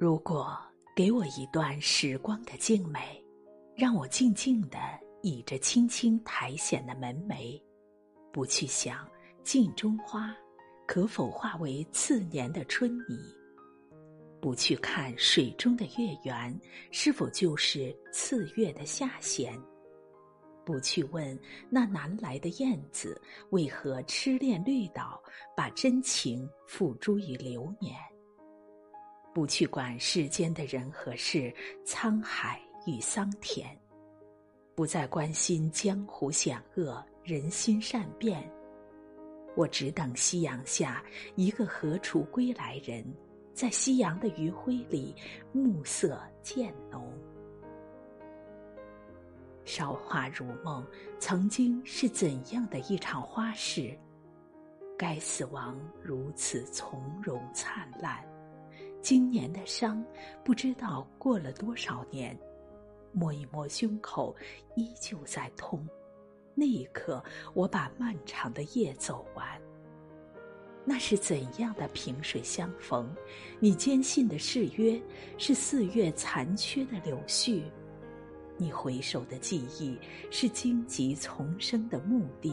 如果给我一段时光的静美，让我静静的倚着轻轻苔藓的门楣，不去想镜中花可否化为次年的春泥，不去看水中的月圆是否就是次月的下弦，不去问那南来的燕子为何痴恋绿岛，把真情付诸于流年。不去管世间的人和事，沧海与桑田，不再关心江湖险恶，人心善变。我只等夕阳下一个何处归来人，在夕阳的余晖里，暮色渐浓。韶华如梦，曾经是怎样的一场花事？该死亡如此从容灿烂。今年的伤，不知道过了多少年，摸一摸胸口，依旧在痛。那一刻，我把漫长的夜走完。那是怎样的萍水相逢？你坚信的誓约，是四月残缺的柳絮；你回首的记忆，是荆棘丛生的墓地；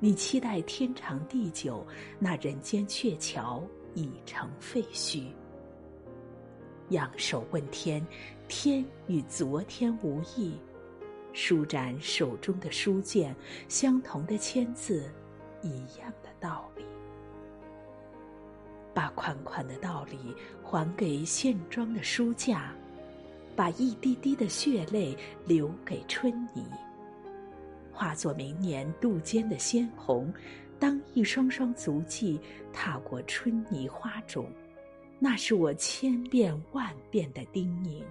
你期待天长地久，那人间鹊桥。已成废墟。仰首问天，天与昨天无异。舒展手中的书卷，相同的签字，一样的道理。把款款的道理还给线装的书架，把一滴滴的血泪留给春泥，化作明年渡间的鲜红。当一双双足迹踏过春泥花种，那是我千遍万遍的叮咛。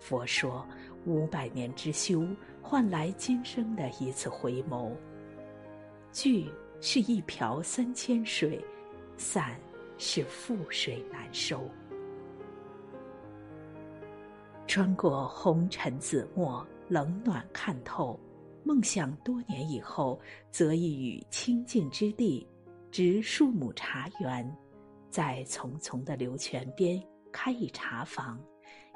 佛说，五百年之修换来今生的一次回眸。聚是一瓢三千水，散是覆水难收。穿过红尘紫陌，冷暖看透。梦想多年以后，择一隅清净之地，植数亩茶园，在丛丛的流泉边开一茶房，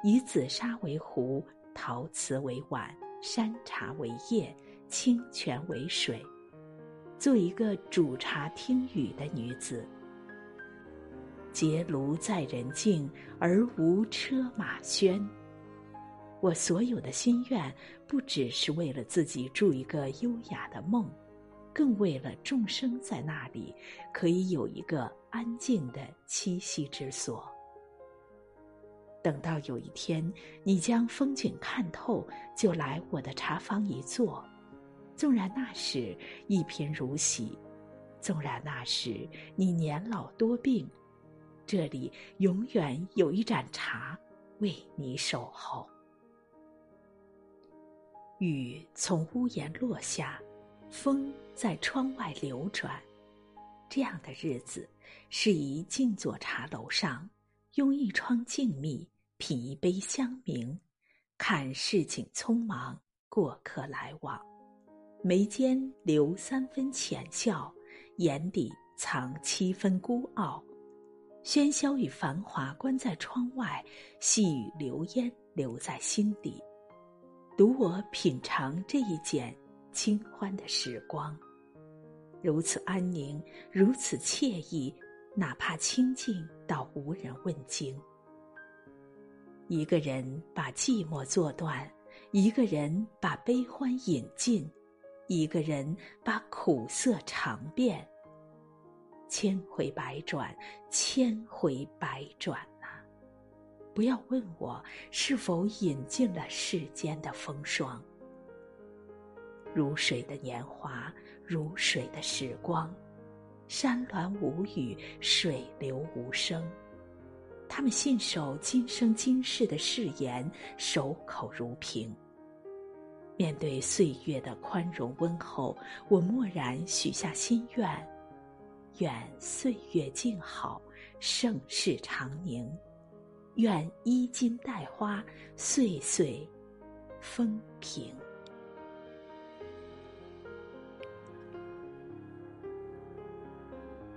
以紫砂为壶，陶瓷为碗，山茶为叶，清泉为水，做一个煮茶听雨的女子。结庐在人境，而无车马喧。我所有的心愿，不只是为了自己住一个优雅的梦，更为了众生在那里可以有一个安静的栖息之所。等到有一天你将风景看透，就来我的茶坊一坐。纵然那时一贫如洗，纵然那时你年老多病，这里永远有一盏茶为你守候。雨从屋檐落下，风在窗外流转。这样的日子，适宜静坐茶楼上，拥一窗静谧，品一杯香茗，看市井匆忙，过客来往，眉间留三分浅笑，眼底藏七分孤傲。喧嚣与繁华关在窗外，细雨流烟留在心底。独我品尝这一剪清欢的时光，如此安宁，如此惬意，哪怕清静到无人问津。一个人把寂寞作断，一个人把悲欢饮尽，一个人把苦涩尝遍。千回百转，千回百转。不要问我是否饮尽了世间的风霜，如水的年华，如水的时光，山峦无语，水流无声。他们信守今生今世的誓言，守口如瓶。面对岁月的宽容温厚，我默然许下心愿：愿岁月静好，盛世长宁。愿衣襟带花，岁岁风平。